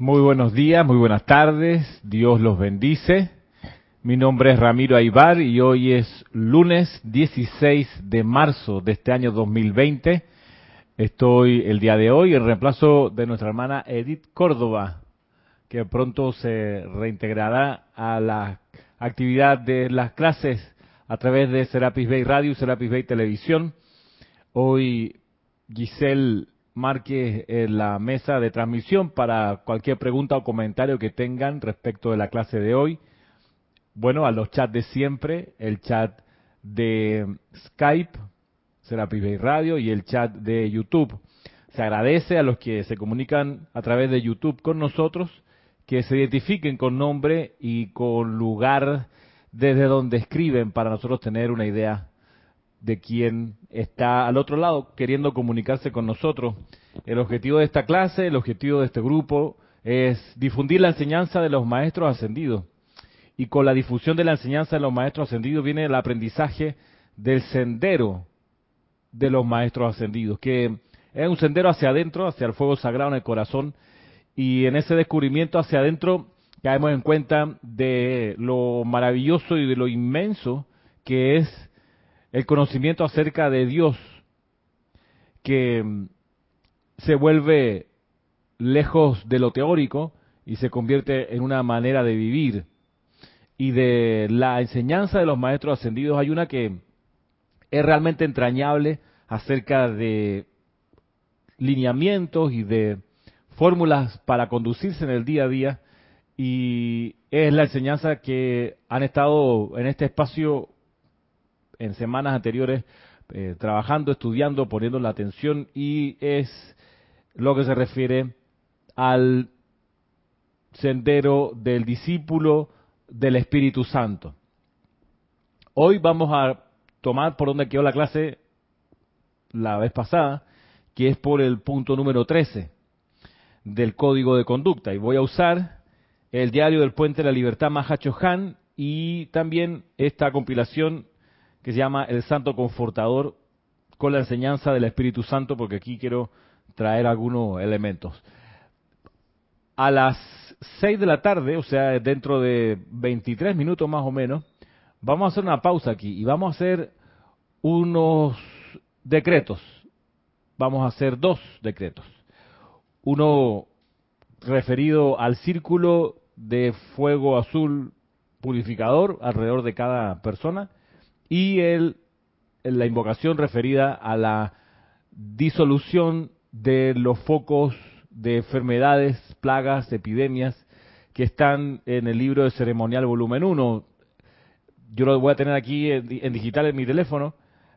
Muy buenos días, muy buenas tardes, Dios los bendice. Mi nombre es Ramiro Aybar y hoy es lunes 16 de marzo de este año 2020. Estoy el día de hoy en reemplazo de nuestra hermana Edith Córdoba, que pronto se reintegrará a la actividad de las clases a través de Serapis Bay Radio y Serapis Bay Televisión. Hoy Giselle Márquez en la mesa de transmisión para cualquier pregunta o comentario que tengan respecto de la clase de hoy. Bueno, a los chats de siempre, el chat de Skype, Serapis Bay Radio y el chat de YouTube. Se agradece a los que se comunican a través de YouTube con nosotros que se identifiquen con nombre y con lugar desde donde escriben para nosotros tener una idea de quién está al otro lado queriendo comunicarse con nosotros. El objetivo de esta clase, el objetivo de este grupo es difundir la enseñanza de los maestros ascendidos. Y con la difusión de la enseñanza de los maestros ascendidos viene el aprendizaje del sendero de los maestros ascendidos, que es un sendero hacia adentro, hacia el fuego sagrado en el corazón, y en ese descubrimiento hacia adentro caemos en cuenta de lo maravilloso y de lo inmenso que es el conocimiento acerca de Dios, que se vuelve lejos de lo teórico y se convierte en una manera de vivir. Y de la enseñanza de los maestros ascendidos hay una que es realmente entrañable acerca de lineamientos y de fórmulas para conducirse en el día a día y es la enseñanza que han estado en este espacio en semanas anteriores eh, trabajando, estudiando, poniendo la atención y es lo que se refiere al sendero del discípulo del Espíritu Santo. Hoy vamos a tomar por donde quedó la clase la vez pasada, que es por el punto número 13 del código de conducta. Y voy a usar el diario del Puente de la Libertad Mahacho Han y también esta compilación que se llama El Santo Confortador con la enseñanza del Espíritu Santo, porque aquí quiero traer algunos elementos. A las 6 de la tarde, o sea, dentro de 23 minutos más o menos, vamos a hacer una pausa aquí y vamos a hacer unos decretos. Vamos a hacer dos decretos. Uno referido al círculo de fuego azul purificador alrededor de cada persona y el, la invocación referida a la disolución de los focos de enfermedades, plagas, epidemias que están en el libro de ceremonial volumen 1. Yo lo voy a tener aquí en, en digital en mi teléfono,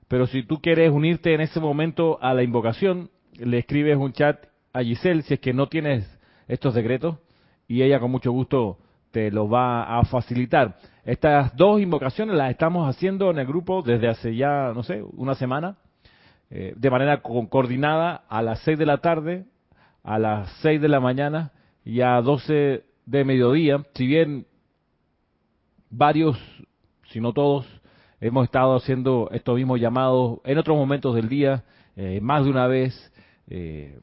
pero si tú quieres unirte en ese momento a la invocación, le escribes un chat a Giselle si es que no tienes estos decretos y ella con mucho gusto te los va a facilitar. Estas dos invocaciones las estamos haciendo en el grupo desde hace ya, no sé, una semana, eh, de manera coordinada a las 6 de la tarde, a las 6 de la mañana y a 12 de mediodía. Si bien varios, si no todos, hemos estado haciendo estos mismos llamados en otros momentos del día, eh, más de una vez. Eh,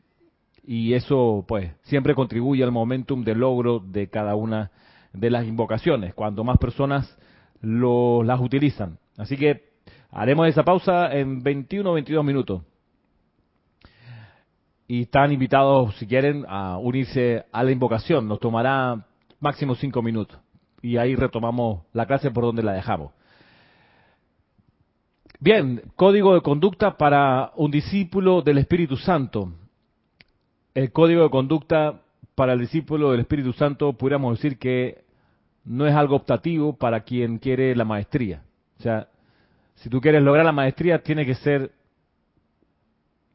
y eso pues siempre contribuye al momentum de logro de cada una de las invocaciones, cuando más personas lo, las utilizan. Así que haremos esa pausa en 21 o 22 minutos. Y están invitados, si quieren, a unirse a la invocación. Nos tomará máximo 5 minutos. Y ahí retomamos la clase por donde la dejamos. Bien, código de conducta para un discípulo del Espíritu Santo el código de conducta para el discípulo del Espíritu Santo, pudiéramos decir que no es algo optativo para quien quiere la maestría. O sea, si tú quieres lograr la maestría, tiene que ser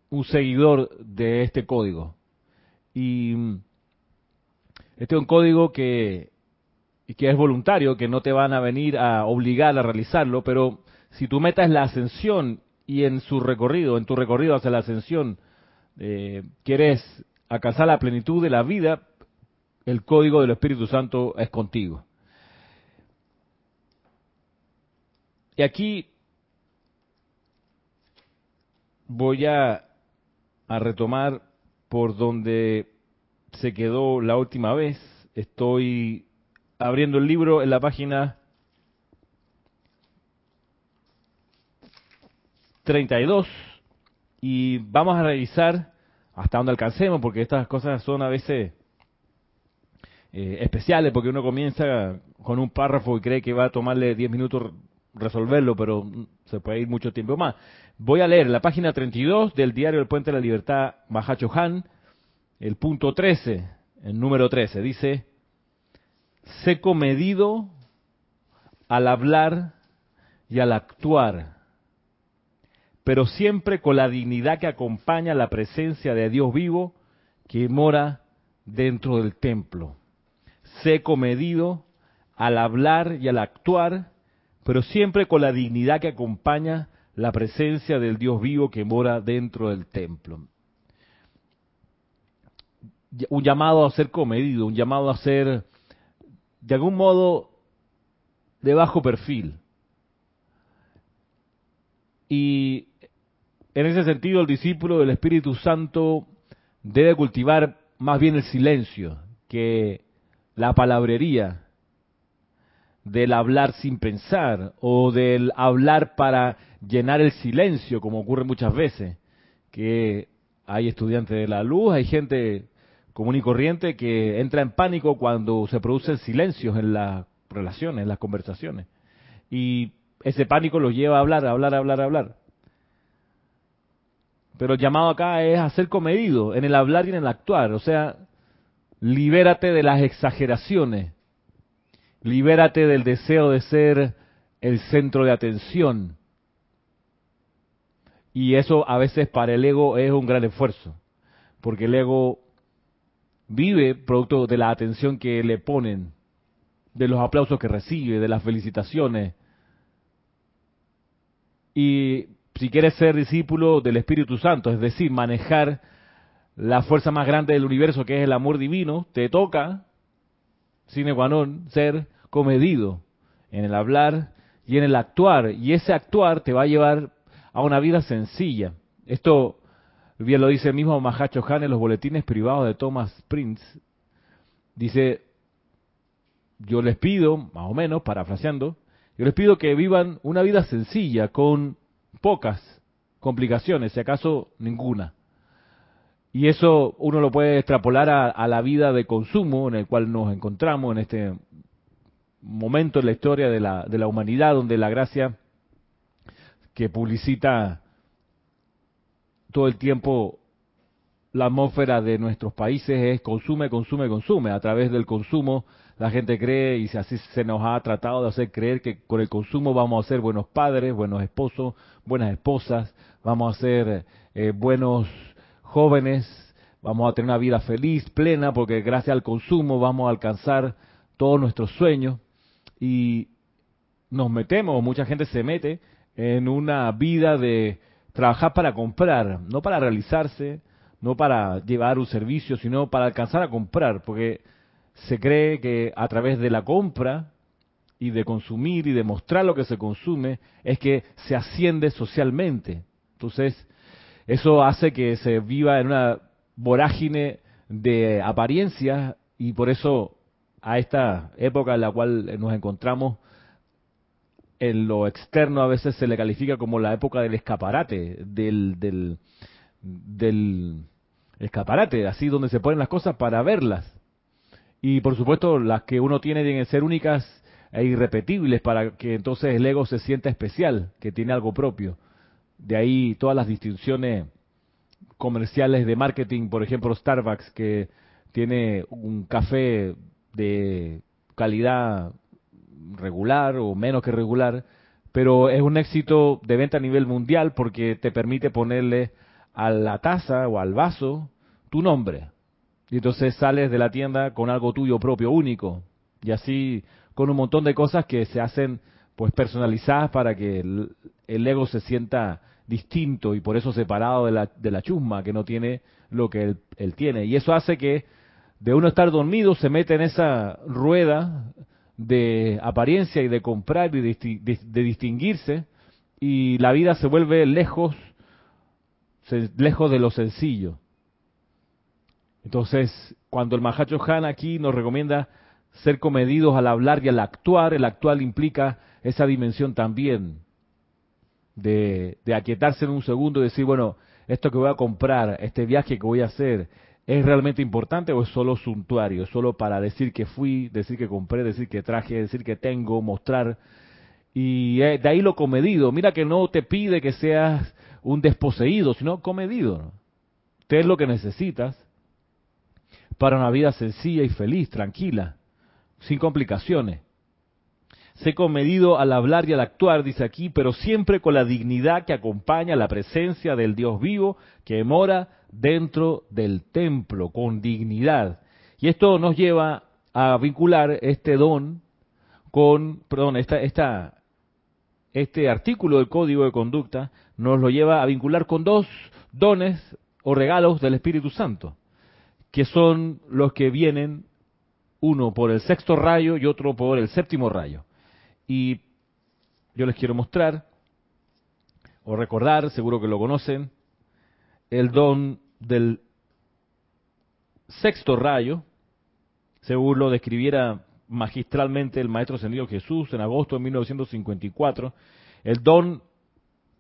un seguidor de este código. Y este es un código que, que es voluntario, que no te van a venir a obligar a realizarlo, pero si tu meta es la ascensión y en su recorrido, en tu recorrido hacia la ascensión, eh, quieres alcanzar la plenitud de la vida, el código del Espíritu Santo es contigo. Y aquí voy a, retomar por donde se quedó la última vez. Estoy abriendo el libro en la página 32 y vamos a revisar hasta donde alcancemos, porque estas cosas son a veces eh, especiales, porque uno comienza con un párrafo y cree que va a tomarle 10 minutos resolverlo, pero se puede ir mucho tiempo más. Voy a leer la página 32 del diario El Puente de la Libertad, Mahacho Han, el punto 13, el número 13, dice, sé comedido al hablar y al actuar, pero siempre con la dignidad que acompaña la presencia de Dios vivo que mora dentro del templo. Sé comedido al hablar y al actuar, pero siempre con la dignidad que acompaña la presencia del Dios vivo que mora dentro del templo. Un llamado a ser comedido, un llamado a ser, de algún modo, de bajo perfil. Y en ese sentido, el discípulo del Espíritu Santo debe cultivar más bien el silencio que la palabrería del hablar sin pensar o del hablar para llenar el silencio, como ocurre muchas veces, que hay estudiantes de la luz, hay gente común y corriente que entra en pánico cuando se producen silencios en las relaciones, en las conversaciones. Y ese pánico los lleva a hablar, a hablar, a hablar, a hablar. Pero el llamado acá es a ser comedido en el hablar y en el actuar. O sea, libérate de las exageraciones. Libérate del deseo de ser el centro de atención. Y eso a veces para el ego es un gran esfuerzo, porque el ego vive producto de la atención que le ponen, de los aplausos que recibe, de las felicitaciones. Y si quieres ser discípulo del Espíritu Santo, es decir, manejar la fuerza más grande del universo que es el amor divino, te toca, sine qua ser comedido en el hablar y en el actuar. Y ese actuar te va a llevar a una vida sencilla. Esto bien lo dice el mismo Mahacho Han en los boletines privados de Thomas Prince. Dice, yo les pido, más o menos, parafraseando, yo les pido que vivan una vida sencilla, con pocas complicaciones, si acaso ninguna. Y eso uno lo puede extrapolar a, la vida de consumo en el cual nos encontramos en este momento en la historia de la, de la humanidad donde la gracia que publicita todo el tiempo la atmósfera de nuestros países es consume, consume, consume. A través del consumo la gente cree y así se nos ha tratado de hacer creer que con el consumo vamos a ser buenos padres, buenos esposos, buenas esposas, vamos a ser eh, buenos jóvenes, vamos a tener una vida feliz, plena, porque gracias al consumo vamos a alcanzar todos nuestros sueños y nos metemos, mucha gente se mete en una vida de trabajar para comprar, no para realizarse, no para llevar un servicio, sino para alcanzar a comprar, porque se cree que a través de la compra y de consumir y de mostrar lo que se consume es que se asciende socialmente. Entonces, eso hace que se viva en una vorágine de apariencias y por eso a esta época en la cual nos encontramos, en lo externo a veces se le califica como la época del escaparate, del, del, escaparate, así donde se ponen las cosas para verlas. Y por supuesto las que uno tiene que ser únicas e irrepetibles para que entonces el ego se sienta especial, que tiene algo propio. De ahí todas las distinciones comerciales de marketing, por ejemplo Starbucks, que tiene un café de calidad regular o menos que regular, pero es un éxito de venta a nivel mundial porque te permite ponerle a la taza o al vaso tu nombre. Y entonces sales de la tienda con algo tuyo propio, único. Y así con un montón de cosas que se hacen pues personalizadas para que el, ego se sienta distinto y por eso separado de la, de la chusma que no tiene lo que él, tiene. Y eso hace que de uno estar dormido se mete en esa rueda de apariencia y de comprar y de, distinguirse y la vida se vuelve lejos, lejos de lo sencillo. Entonces, cuando el Mahacho Han aquí nos recomienda ser comedidos al hablar y al actuar, el actual implica esa dimensión también de, de aquietarse en un segundo y decir, bueno, esto que voy a comprar, este viaje que voy a hacer, ¿Es realmente importante o es solo suntuario? Solo para decir que fui, decir que compré, decir que traje, decir que tengo, mostrar. Y eh, de ahí lo comedido. Mira que no te pide que seas un desposeído, sino comedido. Usted es lo que necesitas para una vida sencilla y feliz, tranquila, sin complicaciones. Sé comedido al hablar y al actuar, dice aquí, pero siempre con la dignidad que acompaña la presencia del Dios vivo que mora dentro del templo, con dignidad. Y esto nos lleva a vincular este don con, perdón, esta, esta, este artículo del Código de Conducta nos lo lleva a vincular con dos dones o regalos del Espíritu Santo, que son los que vienen uno por el sexto rayo y otro por el séptimo rayo. Y yo les quiero mostrar, o recordar, seguro que lo conocen, el don del sexto rayo, según lo describiera magistralmente el Maestro Ascendido Jesús en agosto de 1954, el don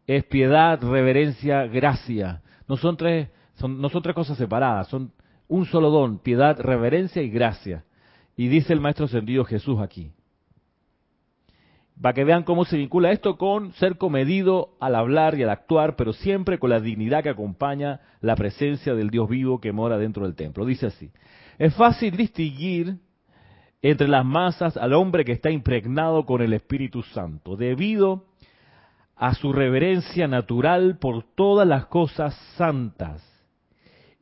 es piedad, reverencia, gracia. No son tres, son, no son tres cosas separadas, son un solo don, piedad, reverencia y gracia. Y dice el Maestro Ascendido Jesús aquí para que vean cómo se vincula esto con ser comedido al hablar y al actuar, pero siempre con la dignidad que acompaña la presencia del Dios vivo que mora dentro del templo. Dice así, es fácil distinguir entre las masas al hombre que está impregnado con el Espíritu Santo, debido a su reverencia natural por todas las cosas santas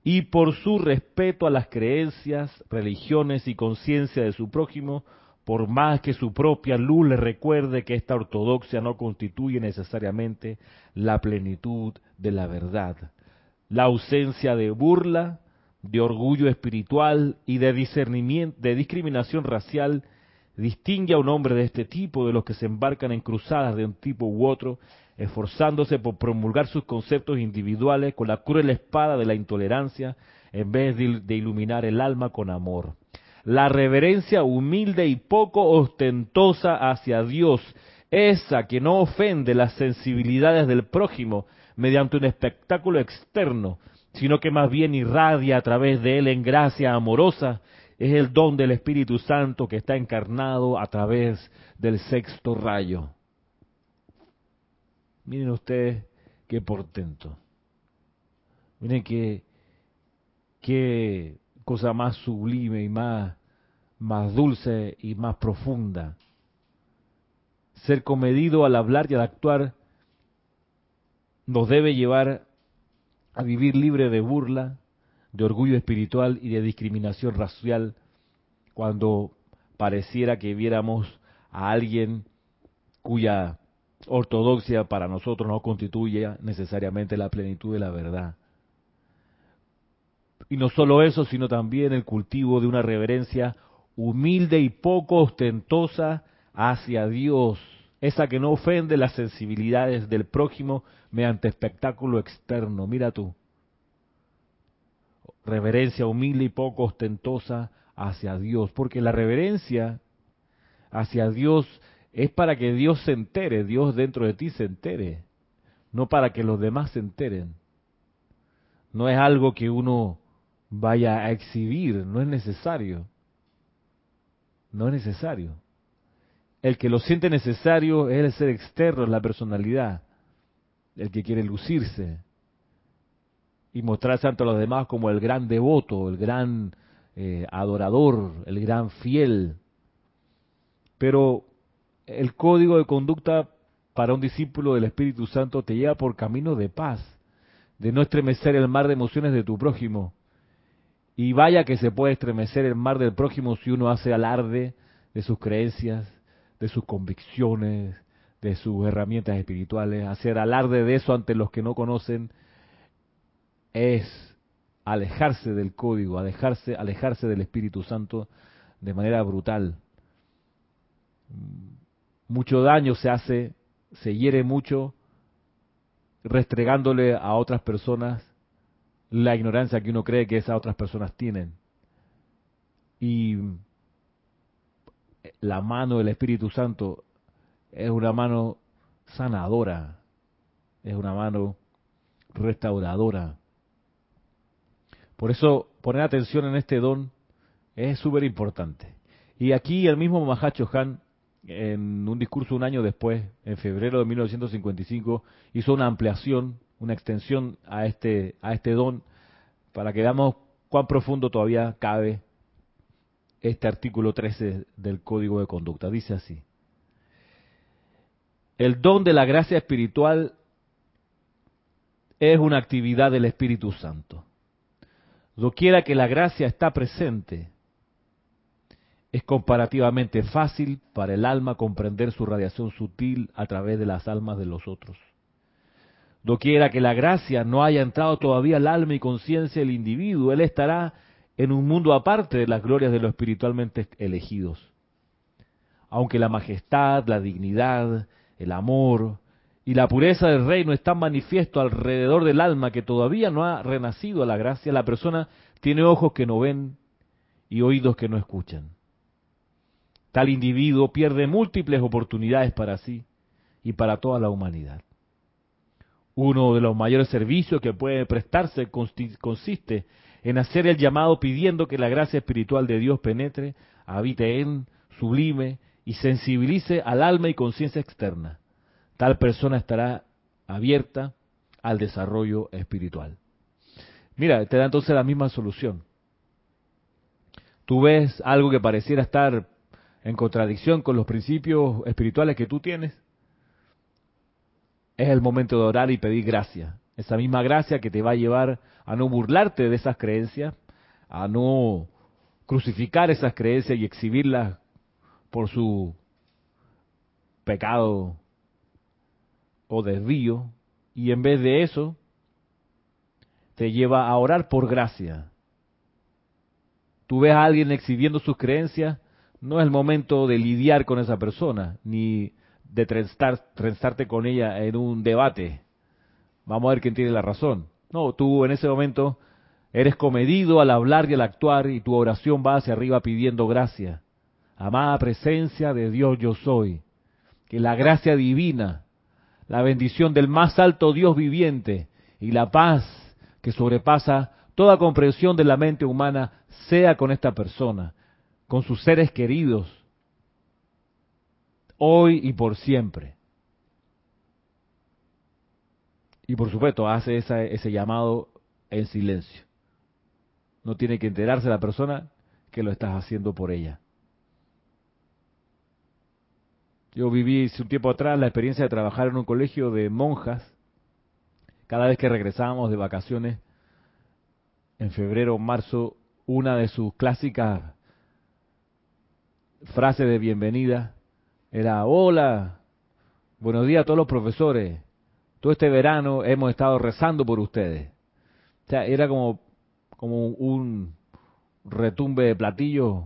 y por su respeto a las creencias, religiones y conciencia de su prójimo, por más que su propia luz le recuerde que esta ortodoxia no constituye necesariamente la plenitud de la verdad. La ausencia de burla, de orgullo espiritual y de discernimiento, de discriminación racial distingue a un hombre de este tipo de los que se embarcan en cruzadas de un tipo u otro, esforzándose por promulgar sus conceptos individuales con la cruel espada de la intolerancia en vez de iluminar el alma con amor la reverencia humilde y poco ostentosa hacia Dios, esa que no ofende las sensibilidades del prójimo mediante un espectáculo externo, sino que más bien irradia a través de él en gracia amorosa, es el don del Espíritu Santo que está encarnado a través del sexto rayo. Miren ustedes qué portento. Miren qué, qué cosa más sublime y más, más dulce y más profunda. Ser comedido al hablar y al actuar nos debe llevar a vivir libre de burla, de orgullo espiritual y de discriminación racial cuando pareciera que viéramos a alguien cuya ortodoxia para nosotros no constituye necesariamente la plenitud de la verdad. Y no solo eso, sino también el cultivo de una reverencia humilde y poco ostentosa hacia Dios, esa que no ofende las sensibilidades del prójimo mediante espectáculo externo. Mira tú, reverencia humilde y poco ostentosa hacia Dios, porque la reverencia hacia Dios es para que Dios se entere, Dios dentro de ti se entere, no para que los demás se enteren. No es algo que uno vaya a exhibir, no es necesario. No es necesario. El que lo siente necesario es el ser externo, es la personalidad, el que quiere lucirse y mostrarse ante los demás como el gran devoto, el gran eh, adorador, el gran fiel. Pero el código de conducta para un discípulo del Espíritu Santo te lleva por camino de paz, de no estremecer el mar de emociones de tu prójimo, y vaya que se puede estremecer el mar del prójimo si uno hace alarde de sus creencias, de sus convicciones, de sus herramientas espirituales. Hacer alarde de eso ante los que no conocen es alejarse del código, alejarse, alejarse del Espíritu Santo de manera brutal. Mucho daño se hace, se hiere mucho restregándole a otras personas la ignorancia que uno cree que esas otras personas tienen. Y la mano del Espíritu Santo es una mano sanadora, es una mano restauradora. Por eso poner atención en este don es súper importante. Y aquí el mismo Mahacho Han, en un discurso un año después, en febrero de 1955, hizo una ampliación, una extensión a este, a este don, para que veamos cuán profundo todavía cabe este artículo 13 del Código de Conducta. Dice así. El don de la gracia espiritual es una actividad del Espíritu Santo. Doquiera que la gracia está presente, es comparativamente fácil para el alma comprender su radiación sutil a través de las almas de los otros. Doquiera que la gracia no haya entrado todavía al alma y conciencia del individuo, él estará en un mundo aparte de las glorias de los espiritualmente elegidos. Aunque la majestad, la dignidad, el amor y la pureza del reino están manifiesto alrededor del alma que todavía no ha renacido a la gracia, la persona tiene ojos que no ven y oídos que no escuchan. Tal individuo pierde múltiples oportunidades para sí y para toda la humanidad. Uno de los mayores servicios que puede prestarse consiste en hacer el llamado pidiendo que la gracia espiritual de Dios penetre, habite en, sublime y sensibilice al alma y conciencia externa. Tal persona estará abierta al desarrollo espiritual. Mira, te da entonces la misma solución. Tú ves algo que pareciera estar en contradicción con los principios espirituales que tú tienes. Es el momento de orar y pedir gracia. Esa misma gracia que te va a llevar a no burlarte de esas creencias, a no crucificar esas creencias y exhibirlas por su pecado o desvío, y en vez de eso, te lleva a orar por gracia. Tú ves a alguien exhibiendo sus creencias, no es el momento de lidiar con esa persona, ni de trenzarte con ella en un debate. Vamos a ver quién tiene la razón. No, tú en ese momento eres comedido al hablar y al actuar y tu oración va hacia arriba pidiendo gracia. Amada presencia de Dios yo soy. Que la gracia divina, la bendición del más alto Dios viviente y la paz que sobrepasa toda comprensión de la mente humana sea con esta persona, con sus seres queridos, hoy y por siempre. Y por supuesto, hace ese llamado en silencio. No tiene que enterarse la persona que lo estás haciendo por ella. Yo viví hace un tiempo atrás la experiencia de trabajar en un colegio de monjas. Cada vez que regresábamos de vacaciones, en febrero o marzo, una de sus clásicas frases de bienvenida era, hola, buenos días a todos los profesores, todo este verano hemos estado rezando por ustedes. O sea, era como, como un retumbe de platillo,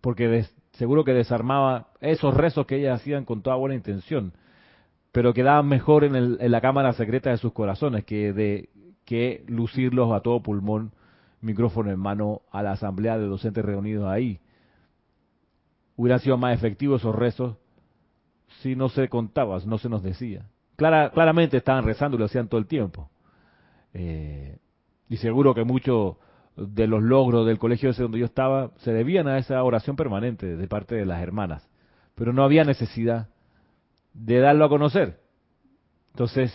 porque seguro que desarmaba esos rezos que ellas hacían con toda buena intención, pero quedaban mejor en, en la cámara secreta de sus corazones que de que lucirlos a todo pulmón, micrófono en mano, a la asamblea de docentes reunidos ahí. Hubieran sido más efectivos esos rezos si no se contaba, no se nos decía claramente estaban rezando y lo hacían todo el tiempo. Eh, y seguro que muchos de los logros del colegio ese donde yo estaba se debían a esa oración permanente de parte de las hermanas. Pero no había necesidad de darlo a conocer. Entonces,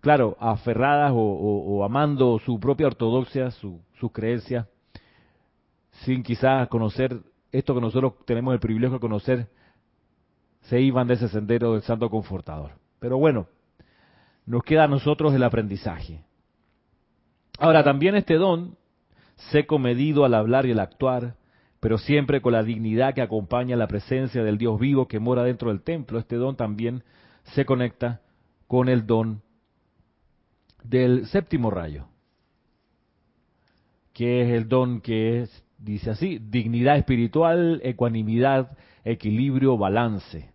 claro, aferradas o, amando su propia ortodoxia, su, sus creencias, sin quizás conocer esto que nosotros tenemos el privilegio de conocer, se iban de ese sendero del Santo Confortador. Pero bueno, nos queda a nosotros el aprendizaje. Ahora, también este don, seco medido al hablar y al actuar, pero siempre con la dignidad que acompaña la presencia del Dios vivo que mora dentro del templo, este don también se conecta con el don del séptimo rayo, que es el don que es, dice así, dignidad espiritual, ecuanimidad, equilibrio, balance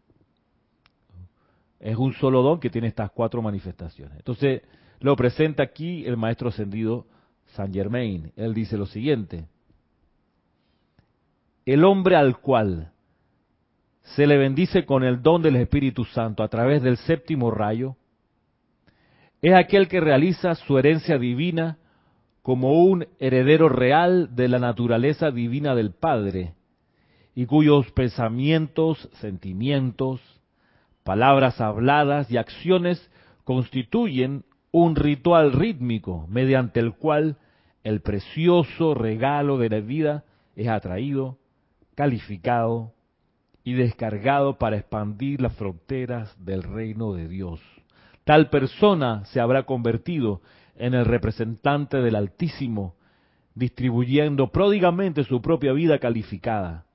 Es un solo don que tiene estas cuatro manifestaciones. Entonces, lo presenta aquí el maestro ascendido San Germain. Él dice lo siguiente. El hombre al cual se le bendice con el don del Espíritu Santo a través del séptimo rayo, es aquel que realiza su herencia divina como un heredero real de la naturaleza divina del Padre, y cuyos pensamientos, sentimientos, palabras habladas y acciones constituyen un ritual rítmico mediante el cual el precioso regalo de la vida es atraído, calificado y descargado para expandir las fronteras del reino de Dios. Tal persona se habrá convertido en el representante del Altísimo, distribuyendo pródigamente su propia vida calificada.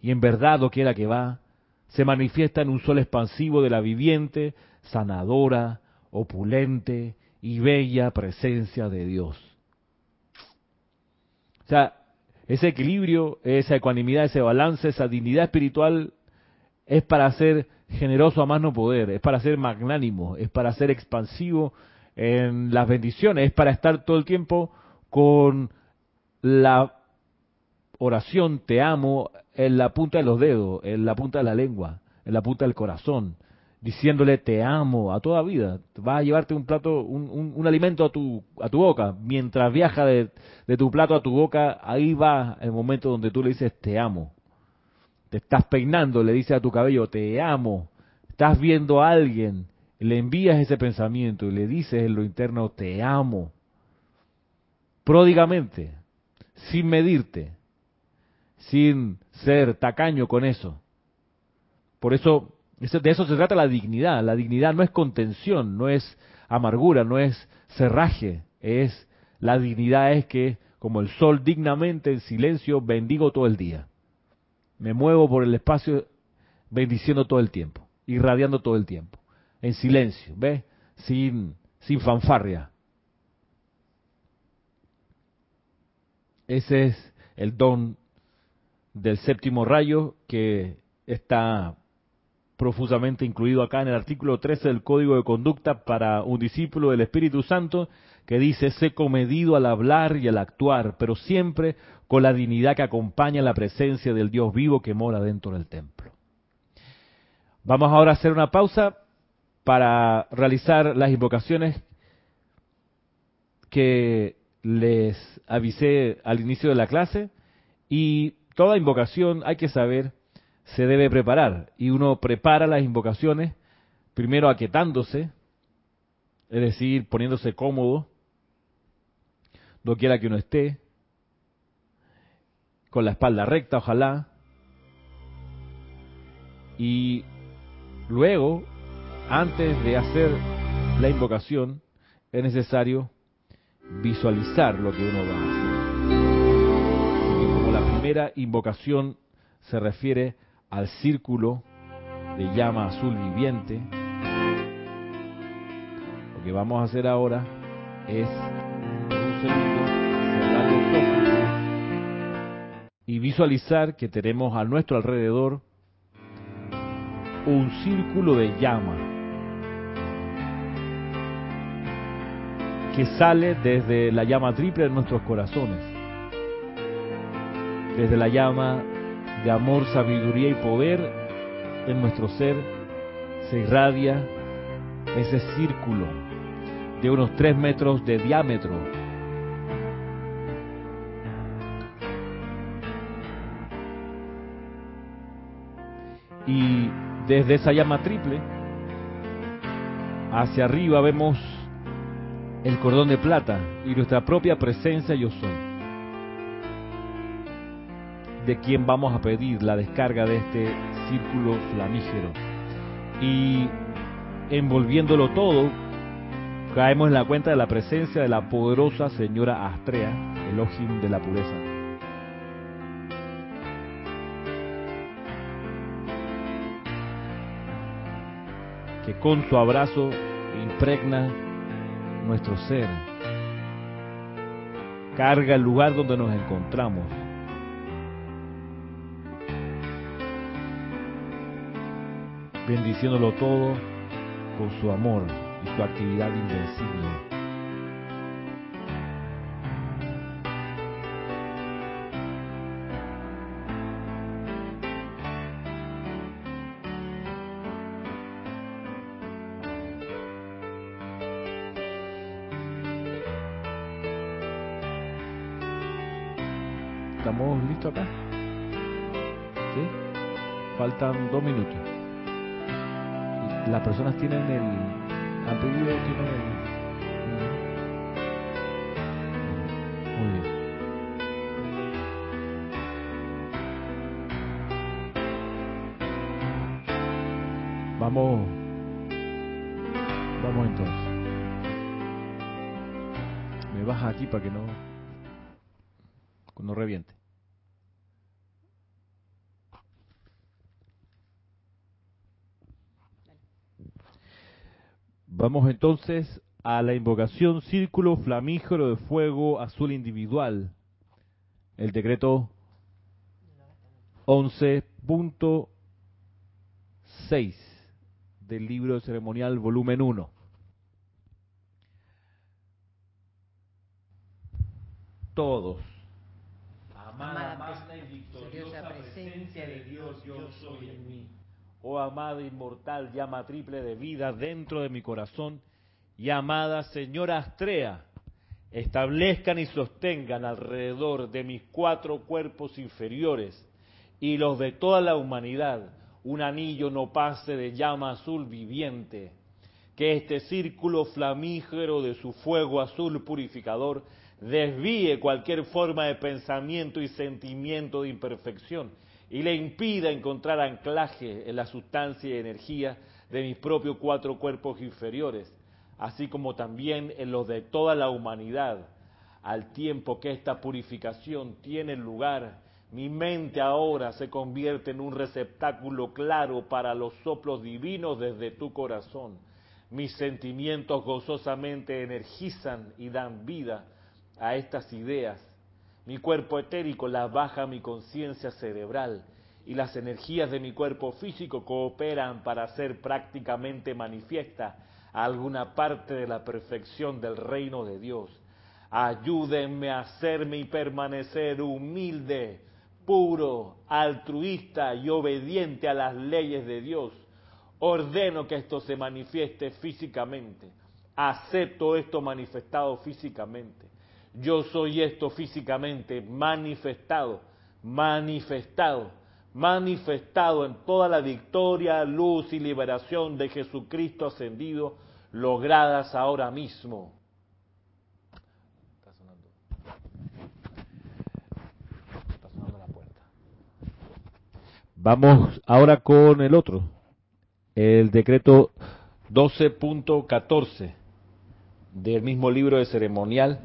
Y en verdad, doquiera que va, se manifiesta en un sol expansivo de la viviente, sanadora, opulente y bella presencia de Dios. O sea, ese equilibrio, esa ecuanimidad, ese balance, esa dignidad espiritual es para ser generoso a más no poder, es para ser magnánimo, es para ser expansivo en las bendiciones, es para estar todo el tiempo con la oración te amo en la punta de los dedos, en la punta de la lengua, en la punta del corazón, diciéndole te amo a toda vida. Vas a llevarte un plato, un, un, alimento a tu, a tu boca. Mientras viaja de, de, tu plato a tu boca, ahí va el momento donde tú le dices te amo. Te estás peinando, le dices a tu cabello te amo. Estás viendo a alguien, le envías ese pensamiento y le dices en lo interno te amo. Pródigamente, sin medirte, sin ser tacaño con eso. Por eso de eso se trata la dignidad. La dignidad no es contención, no es amargura, no es cerraje. Es la dignidad es que como el sol dignamente en silencio bendigo todo el día. Me muevo por el espacio bendiciendo todo el tiempo, irradiando todo el tiempo, en silencio, ¿ves? Sin sin fanfarria. Ese es el don del séptimo rayo que está profusamente incluido acá en el artículo 13 del Código de Conducta para un discípulo del Espíritu Santo, que dice, sé comedido al hablar y al actuar, pero siempre con la dignidad que acompaña la presencia del Dios vivo que mora dentro del templo. Vamos ahora a hacer una pausa para realizar las invocaciones que les avisé al inicio de la clase y toda invocación hay que saber se debe preparar. Y uno prepara las invocaciones primero aquietándose, es decir, poniéndose cómodo, quiera que uno esté, con la espalda recta, ojalá. Y luego, antes de hacer la invocación, es necesario visualizar lo que uno va a hacer. Y como la primera invocación se refiere al círculo de llama azul viviente. Lo que vamos a hacer ahora es un segundo cerrar los y visualizar que tenemos a nuestro alrededor un círculo de llama que sale desde la llama triple de nuestros corazones, desde la llama de amor, sabiduría y poder en nuestro ser se irradia ese círculo de unos tres metros de diámetro. Y desde esa llama triple, hacia arriba vemos el cordón de plata y nuestra propia presencia yo soy de quien vamos a pedir la descarga de este círculo flamígero. Y envolviéndolo todo, caemos en la cuenta de la presencia de la poderosa señora Astrea, Elohim de la pureza. Que con su abrazo impregna nuestro ser, carga el lugar donde nos encontramos bendiciéndolo todo con su amor y su actividad invencible. Vamos... Vamos entonces. Me baja aquí para que no... No reviente. Vamos entonces a la invocación Círculo Flamígero de Fuego Azul Individual. El decreto 11.6 del libro ceremonial volumen 1. Todos. Amada, magna y victoriosa presencia de Dios, yo soy en mí oh amada inmortal llama triple de vida dentro de mi corazón, y amada señora Astrea, establezcan y sostengan alrededor de mis cuatro cuerpos inferiores y los de toda la humanidad un anillo no pase de llama azul viviente, que este círculo flamígero de su fuego azul purificador desvíe cualquier forma de pensamiento y sentimiento de imperfección y le impida encontrar anclaje en la sustancia y energía de mis propios cuatro cuerpos inferiores, así como también en los de toda la humanidad. Al tiempo que esta purificación tiene lugar, mi mente ahora se convierte en un receptáculo claro para los soplos divinos desde tu corazón. Mis sentimientos gozosamente energizan y dan vida a estas ideas mi cuerpo etérico la baja mi conciencia cerebral y las energías de mi cuerpo físico cooperan para hacer prácticamente manifiesta alguna parte de la perfección del reino de Dios. Ayúdenme a hacerme y permanecer humilde, puro, altruista y obediente a las leyes de Dios. Ordeno que esto se manifieste físicamente. Acepto esto manifestado físicamente yo soy esto físicamente manifestado, manifestado, manifestado en toda la victoria, luz y liberación de Jesucristo ascendido, logradas ahora mismo. Está sonando. Está sonando la puerta. Vamos ahora con el otro, el decreto 12.14 del mismo libro de ceremonial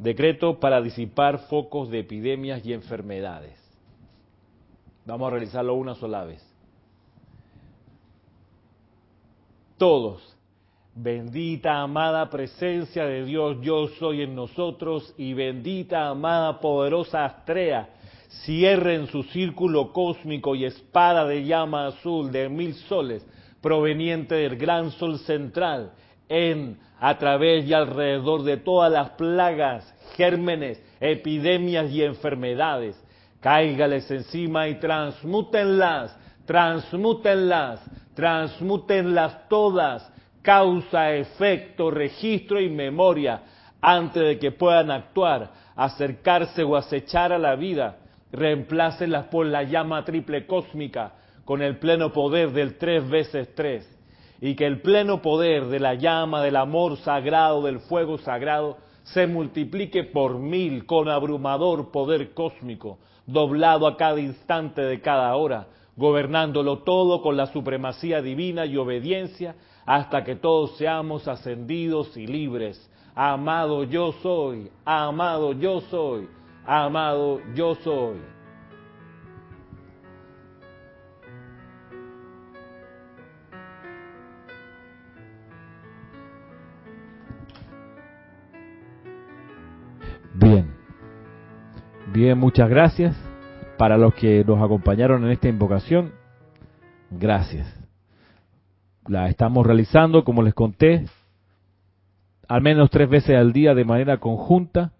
Decreto para disipar focos de epidemias y enfermedades. Vamos a realizarlo una sola vez. Todos, bendita amada presencia de Dios, yo soy en nosotros y bendita amada poderosa Astrea, cierren su círculo cósmico y espada de llama azul de mil soles proveniente del gran sol central en, a través y alrededor de todas las plagas, gérmenes, epidemias y enfermedades. Cáigales encima y transmútenlas, transmútenlas, transmútenlas todas, causa, efecto, registro y memoria, antes de que puedan actuar, acercarse o acechar a la vida. Reemplácenlas por la llama triple cósmica, con el pleno poder del tres veces tres y que el pleno poder de la llama del amor sagrado, del fuego sagrado, se multiplique por mil con abrumador poder cósmico, doblado a cada instante de cada hora, gobernándolo todo con la supremacía divina y obediencia, hasta que todos seamos ascendidos y libres. Amado yo soy, amado yo soy, amado yo soy. Bien. Bien, muchas gracias. Para los que nos acompañaron en esta invocación, gracias. la estamos realizando, como les conté, al menos tres veces al día de manera conjunta,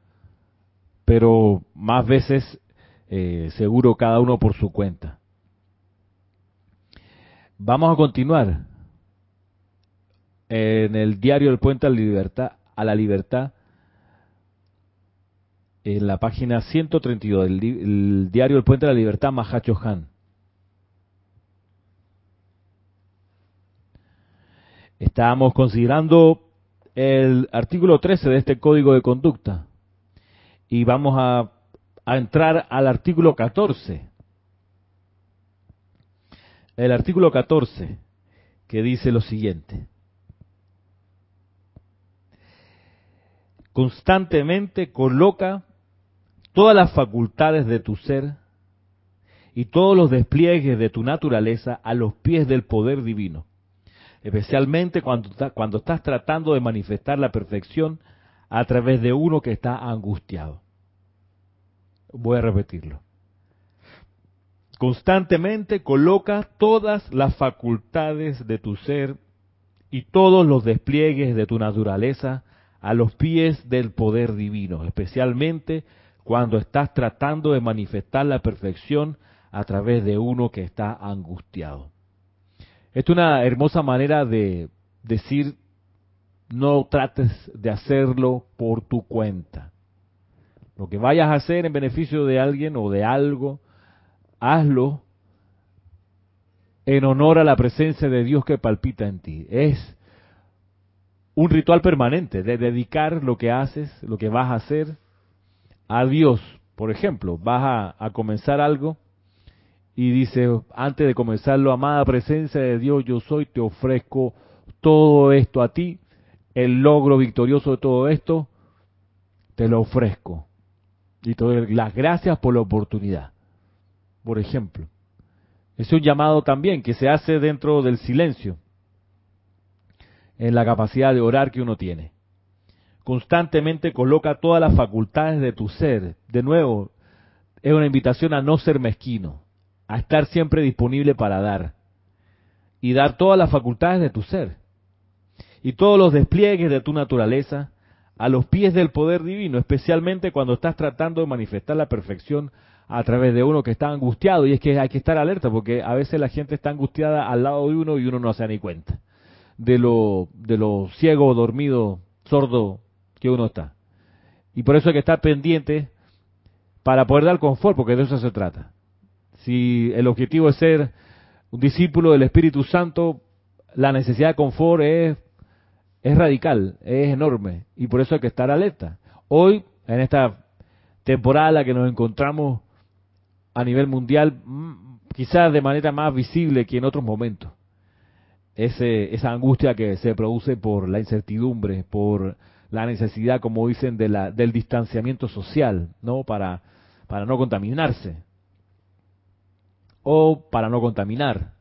pero más veces eh, seguro cada uno por su cuenta. Vamos a continuar en el diario del Puente a la Libertad, a la Libertad en la página 132 del diario El Puente de la Libertad, Mahacho Han. Estamos considerando el artículo 13 de este código de conducta y vamos a, entrar al artículo 14. El artículo 14 que dice lo siguiente. Constantemente coloca todas las facultades de tu ser y todos los despliegues de tu naturaleza a los pies del poder divino, especialmente cuando estás tratando de manifestar la perfección a través de uno que está angustiado. Voy a repetirlo. Constantemente coloca todas las facultades de tu ser y todos los despliegues de tu naturaleza a los pies del poder divino, especialmente cuando estás tratando de manifestar la perfección a través de uno que está angustiado. Esta es una hermosa manera de decir, no trates de hacerlo por tu cuenta. Lo que vayas a hacer en beneficio de alguien o de algo, hazlo en honor a la presencia de Dios que palpita en ti. Es un ritual permanente de dedicar lo que haces, lo que vas a hacer, a Dios, por ejemplo, vas a, comenzar algo y dice, antes de comenzarlo, amada presencia de Dios, yo soy, te ofrezco todo esto a ti, el logro victorioso de todo esto, te lo ofrezco. Y te las gracias por la oportunidad. Por ejemplo, es un llamado también que se hace dentro del silencio, en la capacidad de orar que uno tiene constantemente coloca todas las facultades de tu ser. De nuevo, es una invitación a no ser mezquino, a estar siempre disponible para dar. Y dar todas las facultades de tu ser. Y todos los despliegues de tu naturaleza a los pies del poder divino, especialmente cuando estás tratando de manifestar la perfección a través de uno que está angustiado. Y es que hay que estar alerta porque a veces la gente está angustiada al lado de uno y uno no se da ni cuenta de lo, de lo ciego, dormido, sordo que uno está. Y por eso hay que estar pendiente para poder dar confort, porque de eso se trata. Si el objetivo es ser un discípulo del Espíritu Santo, la necesidad de confort es, es radical, es enorme, y por eso hay que estar alerta. Hoy, en esta temporada en la que nos encontramos a nivel mundial, mm, quizás de manera más visible que en otros momentos, ese, esa angustia que se produce por la incertidumbre, por la necesidad, como dicen, de la, del distanciamiento social, ¿no? Para, para no contaminarse. O para no contaminar.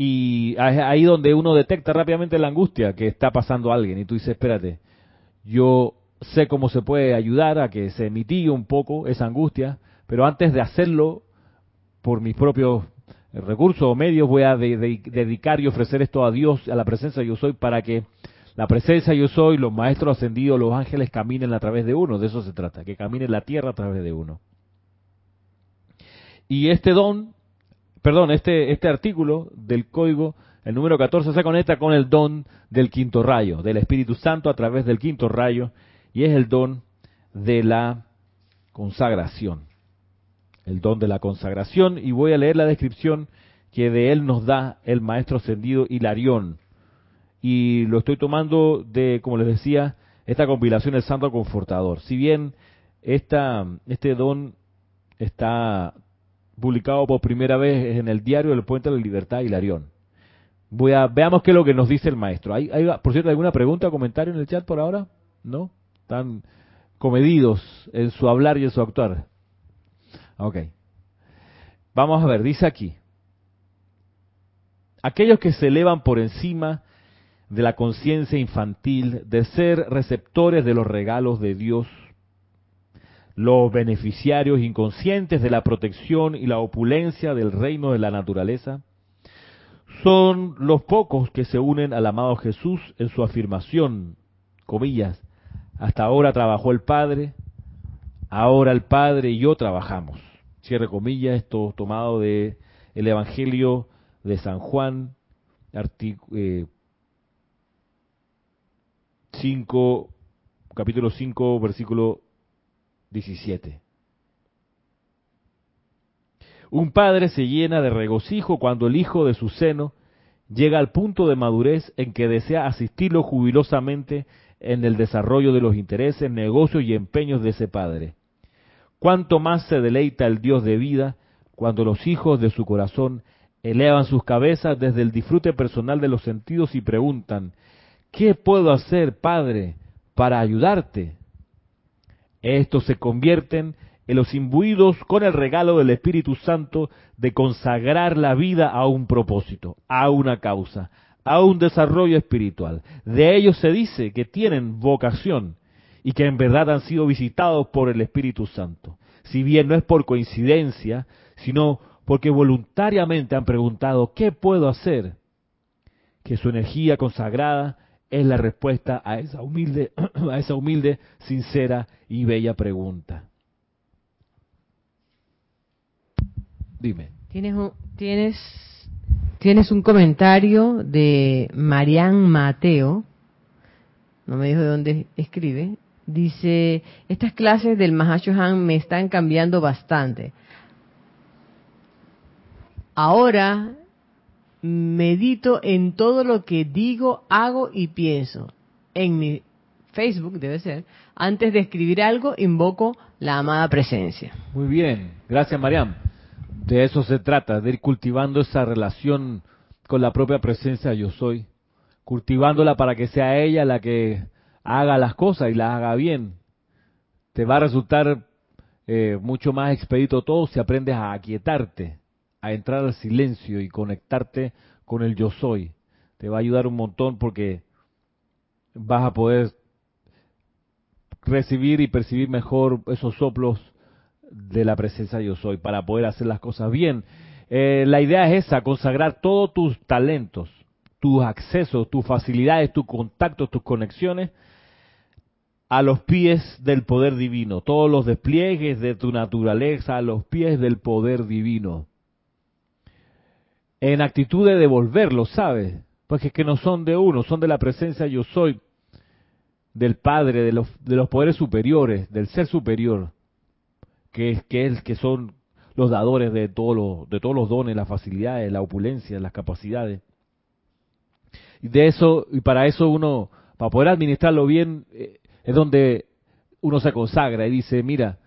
Y ahí donde uno detecta rápidamente la angustia que está pasando a alguien. Y tú dices, espérate, yo sé cómo se puede ayudar a que se mitigue un poco esa angustia, pero antes de hacerlo por mis propios recursos o medios, voy a dedicar y ofrecer esto a Dios, a la presencia de yo soy, para que la presencia yo soy, los maestros ascendidos, los ángeles caminen a través de uno, de eso se trata, que camine la tierra a través de uno. Y este don, perdón, este, este artículo del código, el número 14, se conecta con el don del quinto rayo, del Espíritu Santo a través del quinto rayo, y es el don de la consagración. El don de la consagración, y voy a leer la descripción que de él nos da el maestro ascendido Hilarión y lo estoy tomando de, como les decía, esta compilación del Santo Confortador. Si bien esta, este don está publicado por primera vez en el diario del Puente de la Libertad Hilarión. Voy veamos qué es lo que nos dice el maestro. ¿Hay, hay, por cierto, alguna pregunta o comentario en el chat por ahora? ¿No? Están comedidos en su hablar y en su actuar. Ok. Vamos a ver, dice aquí. Aquellos que se elevan por encima de la conciencia infantil, de ser receptores de los regalos de Dios, los beneficiarios inconscientes de la protección y la opulencia del reino de la naturaleza, son los pocos que se unen al amado Jesús en su afirmación, comillas, hasta ahora trabajó el Padre, ahora el Padre y yo trabajamos. Cierre comillas, esto tomado de el Evangelio de San Juan, eh, 5, capítulo 5, versículo 17. Un padre se llena de regocijo cuando el hijo de su seno llega al punto de madurez en que desea asistirlo jubilosamente en el desarrollo de los intereses, negocios y empeños de ese padre. Cuánto más se deleita el Dios de vida cuando los hijos de su corazón elevan sus cabezas desde el disfrute personal de los sentidos y preguntan, ¿qué puedo hacer, Padre, para ayudarte? Estos se convierten en los imbuidos con el regalo del Espíritu Santo de consagrar la vida a un propósito, a una causa, a un desarrollo espiritual. De ellos se dice que tienen vocación y que en verdad han sido visitados por el Espíritu Santo. Si bien no es por coincidencia, sino porque voluntariamente han preguntado, ¿qué puedo hacer? Que su energía consagrada es la respuesta a esa humilde, a esa humilde, sincera y bella pregunta. Dime. Tienes un, tienes, tienes un comentario de Marian Mateo, no me dijo de dónde escribe, dice, estas clases del Mahashohan me están cambiando bastante. Ahora medito en todo lo que digo, hago y pienso. En mi Facebook, debe ser, antes de escribir algo, invoco la amada presencia. Muy bien, gracias Mariam. De eso se trata, de ir cultivando esa relación con la propia presencia yo soy, cultivándola para que sea ella la que haga las cosas y las haga bien. Te va a resultar eh, mucho más expedito todo si aprendes a aquietarte, a entrar al silencio y conectarte con el yo soy. Te va a ayudar un montón porque vas a poder recibir y percibir mejor esos soplos de la presencia yo soy para poder hacer las cosas bien. Eh, la idea es esa, consagrar todos tus talentos, tus accesos, tus facilidades, tus contactos, tus conexiones a los pies del poder divino, todos los despliegues de tu naturaleza a los pies del poder divino. En actitud de devolverlo, ¿sabes? Porque es que no son de uno, son de la presencia yo soy, del Padre, de los, de los poderes superiores, del ser superior que es que es que son los dadores de todos los de todos los dones, las facilidades, la opulencia, las capacidades. Y de eso y para eso uno para poder administrarlo bien eh, es donde uno se consagra y dice, mira,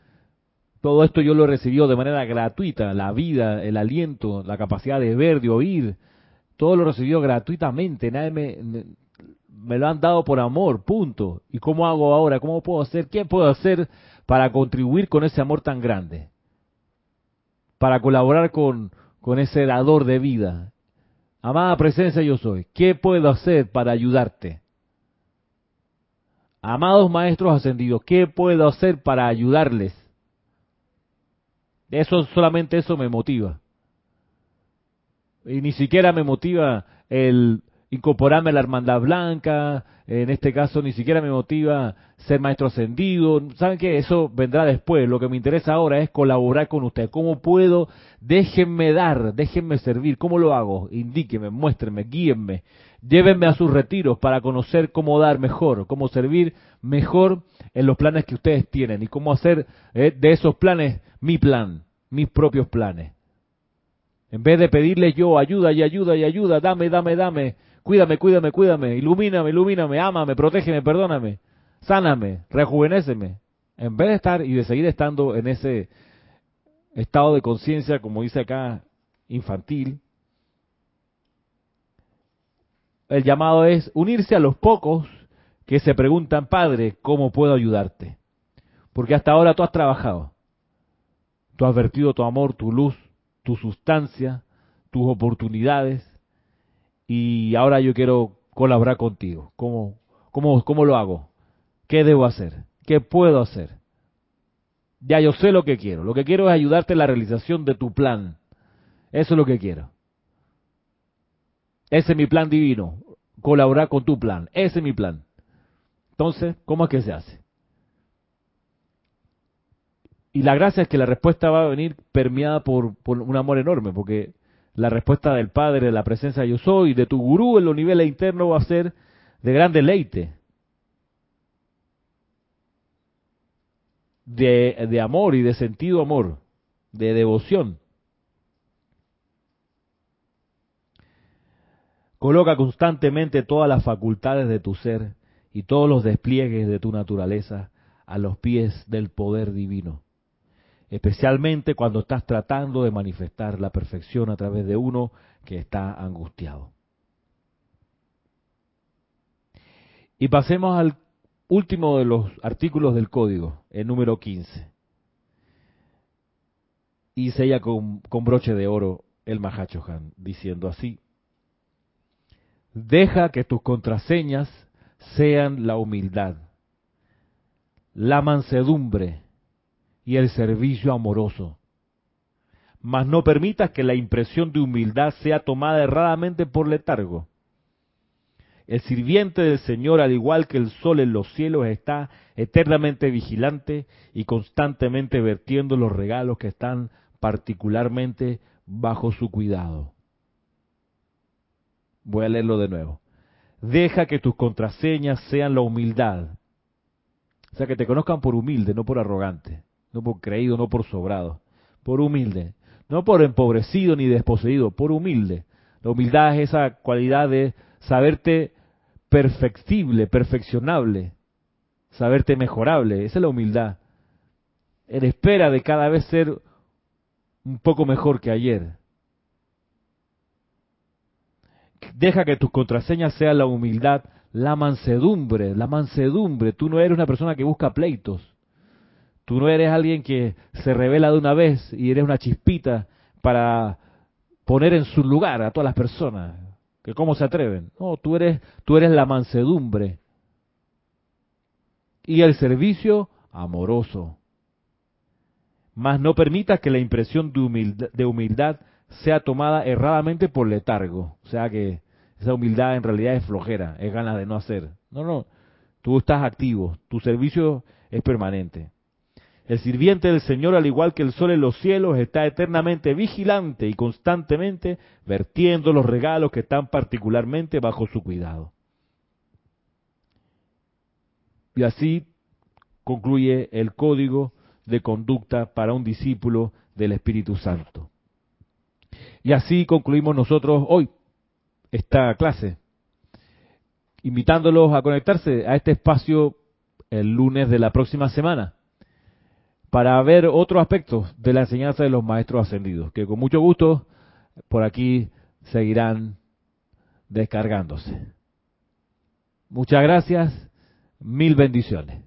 todo esto yo lo he recibido de manera gratuita, la vida, el aliento, la capacidad de ver, de oír, todo lo he recibido gratuitamente, nadie me, me, me lo han dado por amor, punto. ¿Y cómo hago ahora? ¿Cómo puedo hacer? ¿Qué puedo hacer para contribuir con ese amor tan grande, para colaborar con, con ese dador de vida. Amada presencia yo soy, ¿qué puedo hacer para ayudarte? Amados maestros ascendidos, ¿qué puedo hacer para ayudarles? Eso solamente eso me motiva. Y ni siquiera me motiva el incorporarme a la hermandad blanca, en este caso ni siquiera me motiva ser maestro ascendido. ¿Saben qué? Eso vendrá después. Lo que me interesa ahora es colaborar con usted. ¿Cómo puedo? Déjenme dar, déjenme servir. ¿Cómo lo hago? Indíquenme, muéstrenme, guíenme. Llévenme a sus retiros para conocer cómo dar mejor, cómo servir mejor en los planes que ustedes tienen y cómo hacer eh, de esos planes mi plan, mis propios planes. En vez de pedirles yo ayuda y ayuda y ayuda, dame, dame, dame, Cuídame, cuídame, cuídame, ilumíname, ilumíname, ámame, protégeme, perdóname, sáname, rejuvenéceme. En vez de estar y de seguir estando en ese estado de conciencia, como dice acá, infantil, el llamado es unirse a los pocos que se preguntan, Padre, ¿cómo puedo ayudarte? Porque hasta ahora tú has trabajado. Tú has vertido tu amor, tu luz, tu sustancia, tus oportunidades, y ahora yo quiero colaborar contigo. ¿Cómo, cómo, cómo lo hago? ¿Qué debo hacer? ¿Qué puedo hacer? Ya yo sé lo que quiero. Lo que quiero es ayudarte en la realización de tu plan. Eso es lo que quiero. Ese es mi plan divino. Colaborar con tu plan. Ese es mi plan. Entonces, ¿cómo es que se hace? Y la gracia es que la respuesta va a venir permeada por, un amor enorme, porque la respuesta del Padre, de la presencia de yo soy, de tu gurú en los niveles internos va a ser de gran deleite, de, de amor y de sentido amor, de devoción. Coloca constantemente todas las facultades de tu ser y todos los despliegues de tu naturaleza a los pies del poder divino especialmente cuando estás tratando de manifestar la perfección a través de uno que está angustiado. Y pasemos al último de los artículos del código, el número 15. Y sella con, broche de oro el Mahachohan, diciendo así, deja que tus contraseñas sean la humildad, la mansedumbre, y el servicio amoroso. Mas no permitas que la impresión de humildad sea tomada erradamente por letargo. El sirviente del Señor, al igual que el sol en los cielos, está eternamente vigilante y constantemente vertiendo los regalos que están particularmente bajo su cuidado. Voy a leerlo de nuevo. Deja que tus contraseñas sean la humildad. O sea, que te conozcan por humilde, no por arrogante no por creído, no por sobrado, por humilde, no por empobrecido ni desposeído, por humilde. La humildad es esa cualidad de saberte perfectible, perfeccionable, saberte mejorable, esa es la humildad. En espera de cada vez ser un poco mejor que ayer. Deja que tus contraseñas sean la humildad, la mansedumbre, la mansedumbre. Tú no eres una persona que busca pleitos. Tú no eres alguien que se revela de una vez y eres una chispita para poner en su lugar a todas las personas. Que cómo se atreven. No, tú eres, tú eres la mansedumbre. Y el servicio amoroso. Mas no permitas que la impresión de humildad, de humildad sea tomada erradamente por letargo. O sea que esa humildad en realidad es flojera, es ganas de no hacer. No, no. Tú estás activo, tu servicio es permanente. El sirviente del Señor, al igual que el sol en los cielos, está eternamente vigilante y constantemente vertiendo los regalos que están particularmente bajo su cuidado. Y así concluye el código de conducta para un discípulo del Espíritu Santo. Y así concluimos nosotros hoy esta clase, invitándolos a conectarse a este espacio el lunes de la próxima semana para ver otros aspectos de la enseñanza de los maestros ascendidos, que con mucho gusto por aquí seguirán descargándose. Muchas gracias, mil bendiciones.